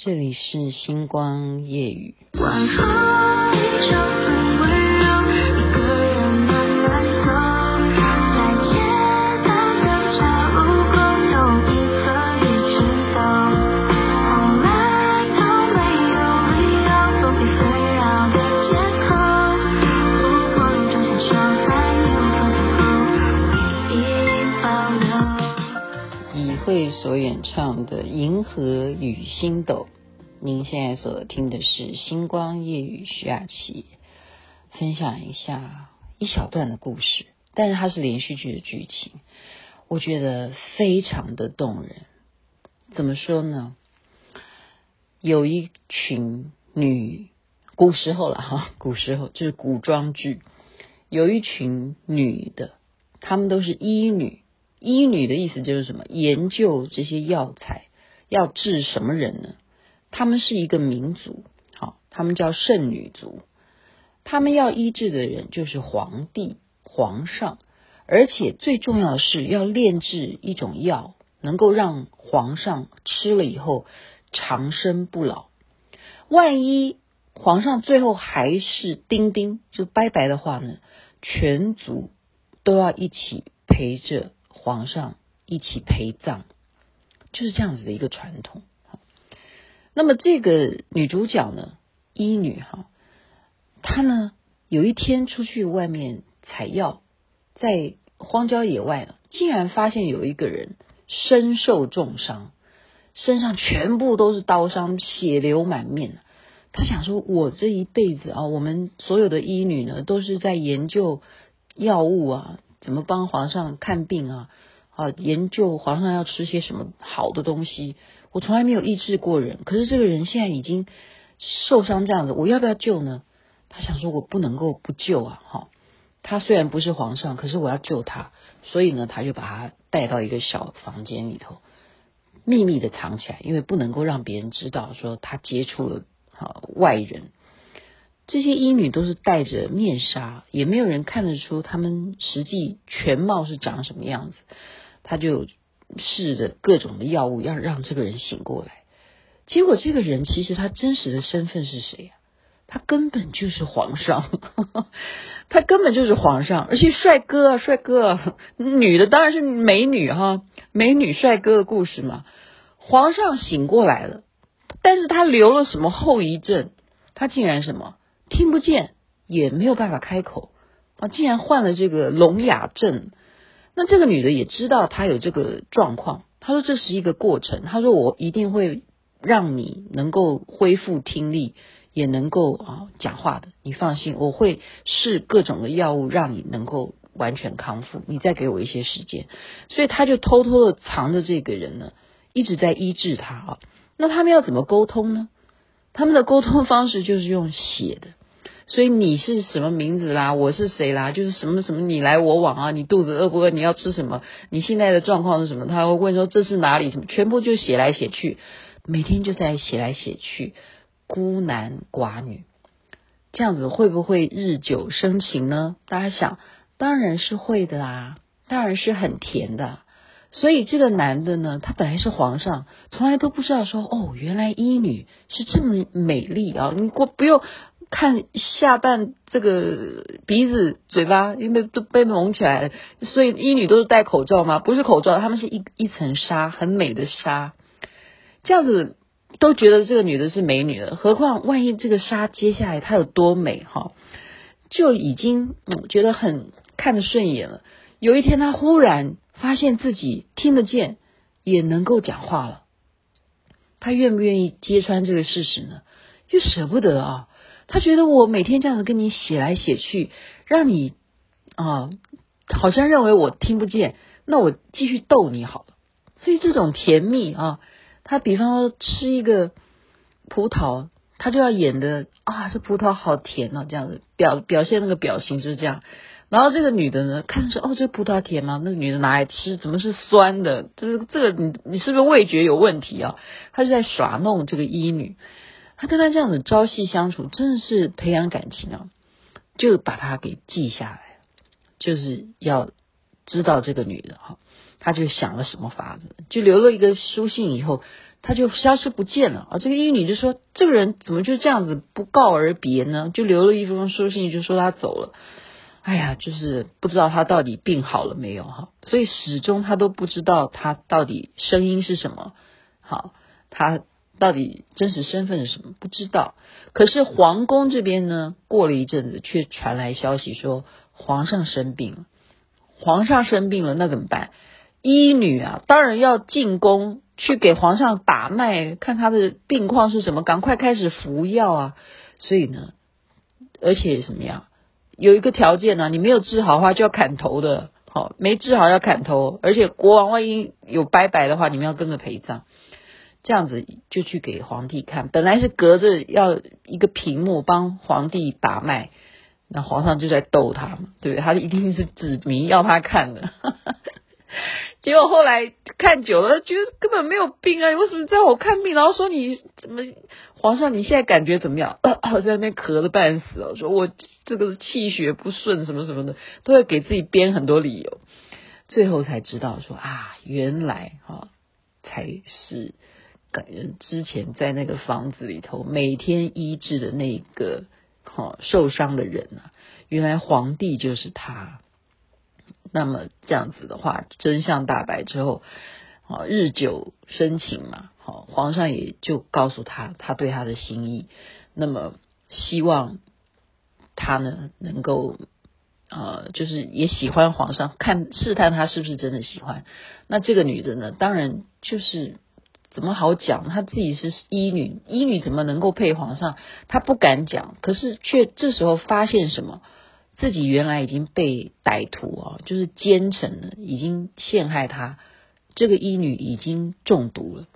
这里是星光夜雨。会。所演唱的《银河与星斗》，您现在所听的是《星光夜雨》徐雅琪分享一下一小段的故事，但是它是连续剧的剧情，我觉得非常的动人。怎么说呢？有一群女，古时候了哈，古时候就是古装剧，有一群女的，她们都是医女。医女的意思就是什么？研究这些药材要治什么人呢？他们是一个民族，好，他们叫圣女族。他们要医治的人就是皇帝、皇上，而且最重要的是要炼制一种药，能够让皇上吃了以后长生不老。万一皇上最后还是丁丁，就拜拜的话呢，全族都要一起陪着。皇上一起陪葬，就是这样子的一个传统。那么这个女主角呢，医女哈，她呢有一天出去外面采药，在荒郊野外竟然发现有一个人身受重伤，身上全部都是刀伤，血流满面。她想说，我这一辈子啊，我们所有的医女呢，都是在研究药物啊。怎么帮皇上看病啊？啊，研究皇上要吃些什么好的东西。我从来没有医治过人，可是这个人现在已经受伤这样子，我要不要救呢？他想说，我不能够不救啊！哈，他虽然不是皇上，可是我要救他，所以呢，他就把他带到一个小房间里头，秘密的藏起来，因为不能够让别人知道说他接触了啊外人。这些医女都是戴着面纱，也没有人看得出他们实际全貌是长什么样子。他就试着各种的药物，要让这个人醒过来。结果这个人其实他真实的身份是谁呀？他根本就是皇上，他根本就是皇上，而且帅哥啊，帅哥！女的当然是美女哈，美女帅哥的故事嘛。皇上醒过来了，但是他留了什么后遗症？他竟然什么？听不见，也没有办法开口啊！竟然患了这个聋哑症。那这个女的也知道她有这个状况，她说这是一个过程。她说我一定会让你能够恢复听力，也能够啊讲话的。你放心，我会试各种的药物，让你能够完全康复。你再给我一些时间。所以她就偷偷的藏着这个人呢，一直在医治他啊。那他们要怎么沟通呢？他们的沟通方式就是用写的。所以你是什么名字啦？我是谁啦？就是什么什么你来我往啊？你肚子饿不饿？你要吃什么？你现在的状况是什么？他会问说这是哪里？什么？全部就写来写去，每天就在写来写去，孤男寡女，这样子会不会日久生情呢？大家想，当然是会的啦，当然是很甜的。所以这个男的呢，他本来是皇上，从来都不知道说哦，原来医女是这么美丽啊！你过不用。看下半这个鼻子、嘴巴，因为都被蒙起来了，所以医女都是戴口罩吗？不是口罩，他们是一一层纱，很美的纱，这样子都觉得这个女的是美女了。何况万一这个纱接下来她有多美哈，就已经嗯觉得很看得顺眼了。有一天，她忽然发现自己听得见，也能够讲话了。他愿不愿意揭穿这个事实呢？又舍不得啊。他觉得我每天这样子跟你写来写去，让你啊，好像认为我听不见，那我继续逗你好了。所以这种甜蜜啊，他比方说吃一个葡萄，他就要演的啊，这葡萄好甜啊，这样子表表现那个表情就是这样。然后这个女的呢，看着说哦，这葡萄甜吗？那个女的拿来吃，怎么是酸的？这这个你你是不是味觉有问题啊？他就在耍弄这个医女。他跟他这样子朝夕相处，真的是培养感情啊，就把他给记下来，就是要知道这个女的哈，他就想了什么法子，就留了一个书信，以后他就消失不见了啊！这个医女就说：“这个人怎么就这样子不告而别呢？”就留了一封书信，就说他走了。哎呀，就是不知道他到底病好了没有哈，所以始终他都不知道他到底声音是什么，好，他到底真实身份是什么不知道。可是皇宫这边呢，过了一阵子，却传来消息说皇上生病了。皇上生病了，那怎么办？医女啊，当然要进宫去给皇上把脉，看他的病况是什么，赶快开始服药啊。所以呢，而且什么样？有一个条件呢、你没有治好的话就要砍头的，好，没治好要砍头，而且国王万一有拜拜的话，你们要跟着陪葬。这样子就去给皇帝看，本来是隔着要一个屏幕帮皇帝把脉。那皇上就在逗他嘛，对不对？他一定是指明要他看的，结果后来看久了，觉得根本没有病啊！你为什么在我看病？然后说你怎么？皇上你现在感觉怎么样？呃，在那边咳得半死哦，说我这个气血不顺，什么什么的，都会给自己编很多理由。最后才知道说啊，原来哈、才是感人之前在那个房子里头每天医治的那个哈。受伤的人啊，原来皇帝就是他。那么这样子的话，真相大白之后，啊，日久生情嘛，好，皇上也就告诉他他对他的心意。那么希望他呢能够，呃，就是也喜欢皇上，看试探他是不是真的喜欢。那这个女的呢，当然就是。怎么好讲？她自己是医女，医女怎么能够配皇上？她不敢讲，可是却这时候发现什么？自己原来已经被歹徒啊，就是奸臣了，已经陷害他。这个医女已经中毒了，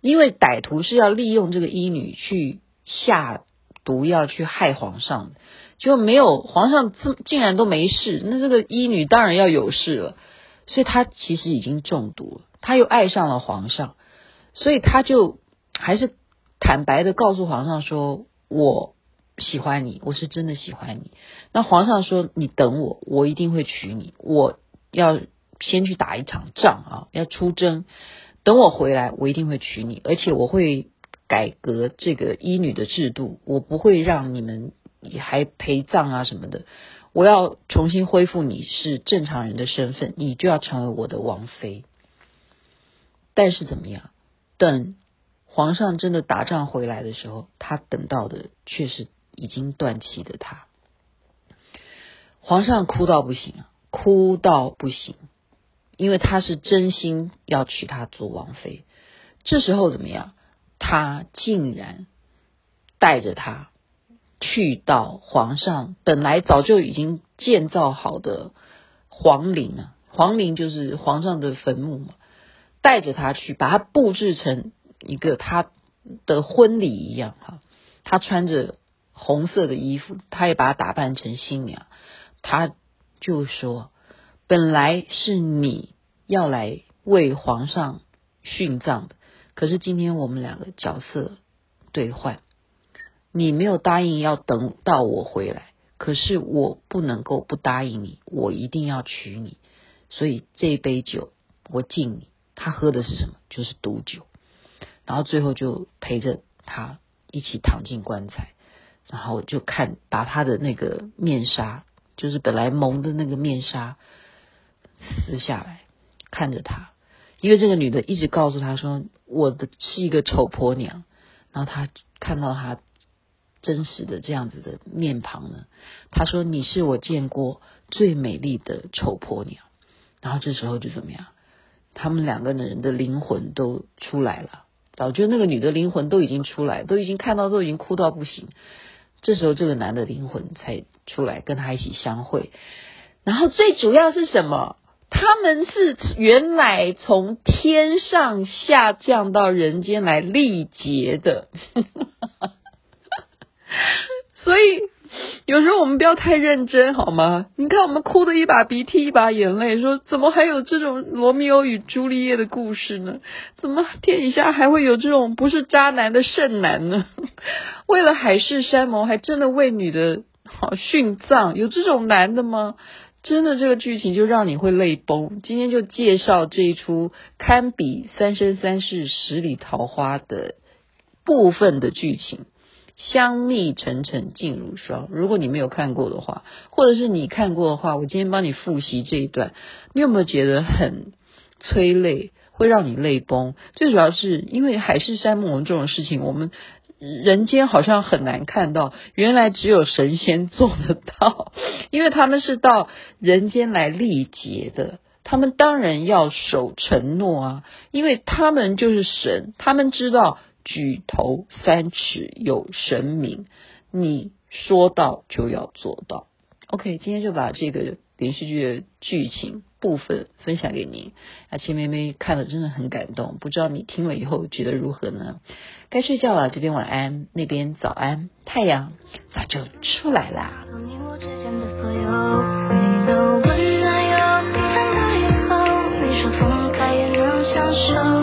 因为歹徒是要利用这个医女去下毒药去害皇上，就没有皇上竟然都没事，那这个医女当然要有事了。所以她其实已经中毒了，她又爱上了皇上。所以他就还是坦白的告诉皇上说：“我喜欢你，我是真的喜欢你。”那皇上说：“你等我，我一定会娶你。我要先去打一场仗啊，要出征。等我回来，我一定会娶你，而且我会改革这个医女的制度，我不会让你们还陪葬啊什么的。我要重新恢复你是正常人的身份，你就要成为我的王妃。但是怎么样？”等皇上真的打仗回来的时候，他等到的却是已经断气的他。皇上哭到不行，哭到不行，因为他是真心要娶她做王妃。这时候怎么样？他竟然带着她去到皇上本来早就已经建造好的皇陵啊，皇陵就是皇上的坟墓嘛。带着他去，把他布置成一个他的婚礼一样哈。他穿着红色的衣服，他也把她打扮成新娘。他就说：“本来是你要来为皇上殉葬的，可是今天我们两个角色兑换，你没有答应要等到我回来，可是我不能够不答应你，我一定要娶你。所以这杯酒我敬你。”他喝的是什么？就是毒酒，然后最后就陪着他一起躺进棺材，然后就看把他的那个面纱，就是本来蒙的那个面纱撕下来，看着他，因为这个女的一直告诉他说：“我的是一个丑婆娘。”然后他看到他真实的这样子的面庞呢，他说：“你是我见过最美丽的丑婆娘。”然后这时候就怎么样？他们两个人的灵魂都出来了，早就那个女的灵魂都已经出来，都已经看到，都已经哭到不行。这时候这个男的灵魂才出来跟他一起相会。然后最主要是什么？他们是原来从天上下降到人间来历劫的，所以。有时候我们不要太认真好吗？你看我们哭的一把鼻涕一把眼泪，说怎么还有这种罗密欧与朱丽叶的故事呢？怎么天底下还会有这种不是渣男的剩男呢？为了海誓山盟，还真的为女的好殉葬，有这种男的吗？真的这个剧情就让你会泪崩。今天就介绍这一出堪比《三生三世十里桃花》的部分的剧情，香蜜沉沉烬如霜。如果你没有看过的话，或者是你看过的话，我今天帮你复习这一段，你有没有觉得很催泪，会让你泪崩？最主要是因为海誓山盟这种事情，我们。人间好像很难看到，原来只有神仙做得到，因为他们是到人间来历劫的，他们当然要守承诺啊，因为他们就是神，他们知道举头三尺有神明，你说到就要做到。OK，今天就把这个连续剧的剧情部分分享给您。啊，千妹妹看了真的很感动，不知道你听了以后觉得如何呢？该睡觉了，这边晚安，那边早安，太阳早就出来啦。你我之间的所有回到温暖又平淡的以后，你说分开也能相守